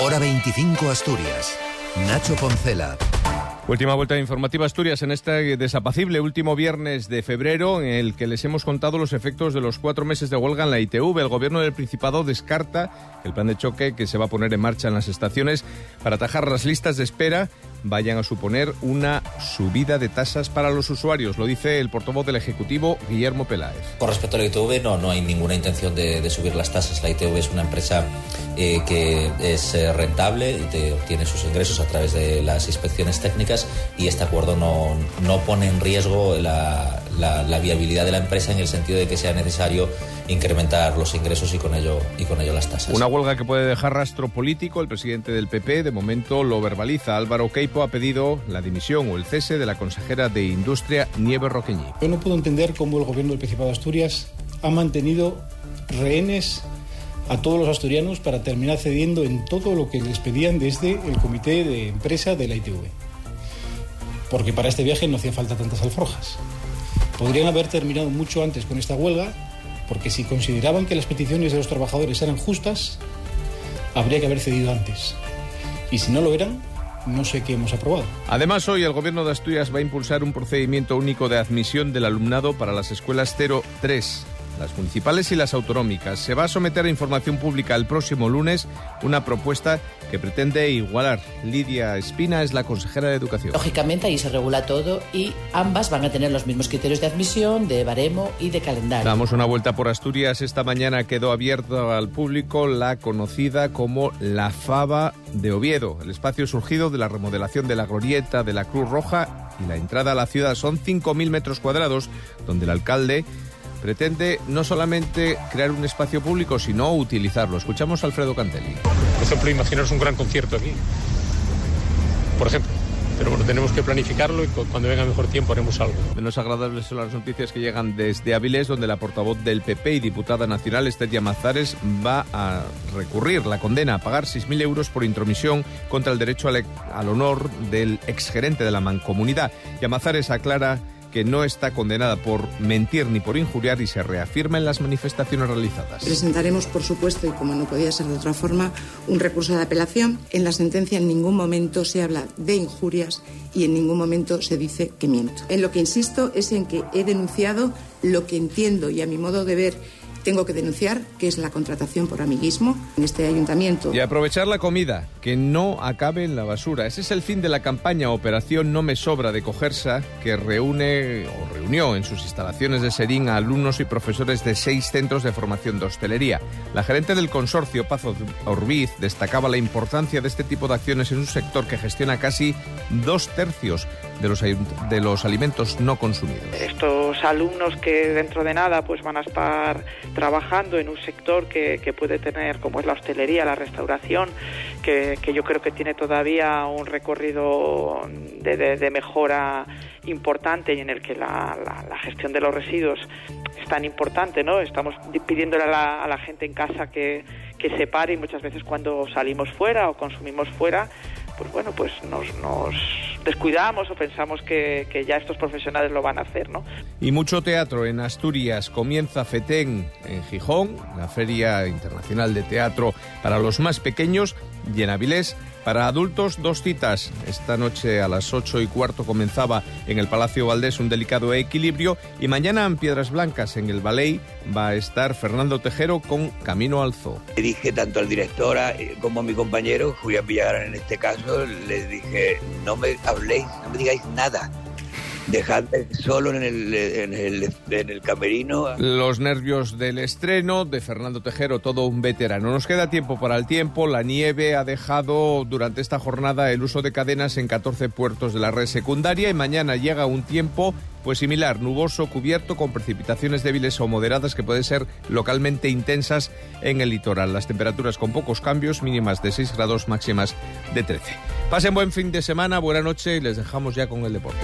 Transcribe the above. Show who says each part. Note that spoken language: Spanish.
Speaker 1: Hora 25 Asturias. Nacho Poncela.
Speaker 2: Última vuelta informativa Asturias en este desapacible último viernes de febrero en el que les hemos contado los efectos de los cuatro meses de huelga en la ITV. El gobierno del Principado descarta el plan de choque que se va a poner en marcha en las estaciones para atajar las listas de espera vayan a suponer una subida de tasas para los usuarios. Lo dice el portavoz del Ejecutivo, Guillermo Peláez.
Speaker 3: Con respecto a la ITV, no, no hay ninguna intención de, subir las tasas. La ITV es una empresa eh, que es eh, rentable y te obtiene sus ingresos a través de las inspecciones técnicas y este acuerdo no, no pone en riesgo la, la, viabilidad de la empresa en el sentido de que sea necesario incrementar los ingresos y con ello y con ello las tasas.
Speaker 2: Una huelga que puede dejar rastro político. El presidente del PP de momento lo verbaliza. Álvaro Queipo ha pedido la dimisión o el cese de la consejera de Industria Nieves Roqueñi.
Speaker 4: Yo no puedo entender cómo el gobierno del Principado de Asturias ha mantenido rehenes a todos los asturianos para terminar cediendo en todo lo que les pedían desde el comité de empresa de la ITV. Porque para este viaje no hacía falta tantas alforjas. Podrían haber terminado mucho antes con esta huelga, porque si consideraban que las peticiones de los trabajadores eran justas, habría que haber cedido antes. Y si no lo eran, no sé qué hemos aprobado.
Speaker 2: Además, hoy el Gobierno de Asturias va a impulsar un procedimiento único de admisión del alumnado para las escuelas 0-3 las municipales y las autonómicas. Se va a someter a información pública el próximo lunes una propuesta que pretende igualar. Lidia Espina es la consejera de Educación.
Speaker 5: Lógicamente ahí se regula todo y ambas van a tener los mismos criterios de admisión, de baremo y de calendario.
Speaker 2: Damos una vuelta por Asturias. Esta mañana quedó abierta al público la conocida como la Fava de Oviedo, el espacio surgido de la remodelación de la glorieta de la Cruz Roja y la entrada a la ciudad son 5.000 metros cuadrados, donde el alcalde pretende no solamente crear un espacio público, sino utilizarlo. Escuchamos a Alfredo Cantelli.
Speaker 6: Por ejemplo, imaginaros un gran concierto aquí. Por ejemplo. Pero bueno, tenemos que planificarlo y cuando venga mejor tiempo haremos algo.
Speaker 2: Menos agradables son las noticias que llegan desde Avilés, donde la portavoz del PP y diputada nacional, Esther Mazares, va a recurrir la condena a pagar 6.000 euros por intromisión contra el derecho al, al honor del exgerente de la mancomunidad. Yamazares aclara que no está condenada por mentir ni por injuriar y se reafirma en las manifestaciones realizadas.
Speaker 7: Presentaremos, por supuesto, y como no podía ser de otra forma, un recurso de apelación. En la sentencia en ningún momento se habla de injurias y en ningún momento se dice que miento. En lo que insisto es en que he denunciado lo que entiendo y a mi modo de ver tengo que denunciar, que es la contratación por amiguismo en este ayuntamiento.
Speaker 2: Y aprovechar la comida, que no acabe en la basura. Ese es el fin de la campaña Operación No Me Sobra de Cogersa, que reúne o reunió en sus instalaciones de Serín a alumnos y profesores de seis centros de formación de hostelería. La gerente del consorcio, Paz Orbiz, destacaba la importancia de este tipo de acciones en un sector que gestiona casi dos tercios de los, de los alimentos no consumidos.
Speaker 8: Estos alumnos que dentro de nada pues van a estar trabajando en un sector que, puede tener, como es la hostelería, la restauración, que, yo creo que tiene todavía un recorrido de, mejora importante y en el que la, gestión de los residuos es tan importante, ¿no? Estamos pidiéndole a la, gente en casa que, que se pare y muchas veces cuando salimos fuera o consumimos fuera, pues bueno, pues nos, nos descuidamos o pensamos que, que, ya estos profesionales lo van a hacer, ¿no?
Speaker 2: Y mucho teatro en Asturias. Comienza FETEN en Gijón, la Feria Internacional de Teatro para los más pequeños, y en Avilés para adultos, dos citas. Esta noche a las ocho y cuarto comenzaba en el Palacio Valdés un delicado equilibrio y mañana en Piedras Blancas, en el Ballet, va a estar Fernando Tejero con Camino al Zoo.
Speaker 9: Le dije tanto al director eh, como a mi compañero, Julián Villagrán en este caso, le dije, no me no me digáis nada dejadme solo en el, en, el, en el camerino.
Speaker 2: Los nervios del estreno de Fernando Tejero, todo un veterano. Nos queda tiempo para el tiempo. La nieve ha dejado durante esta jornada el uso de cadenas en 14 puertos de la red secundaria y mañana llega un tiempo pues similar, nuboso, cubierto, con precipitaciones débiles o moderadas que pueden ser localmente intensas en el litoral. Las temperaturas con pocos cambios, mínimas de 6 grados, máximas de 13. Pasen buen fin de semana, buena noche y les dejamos ya con el deporte.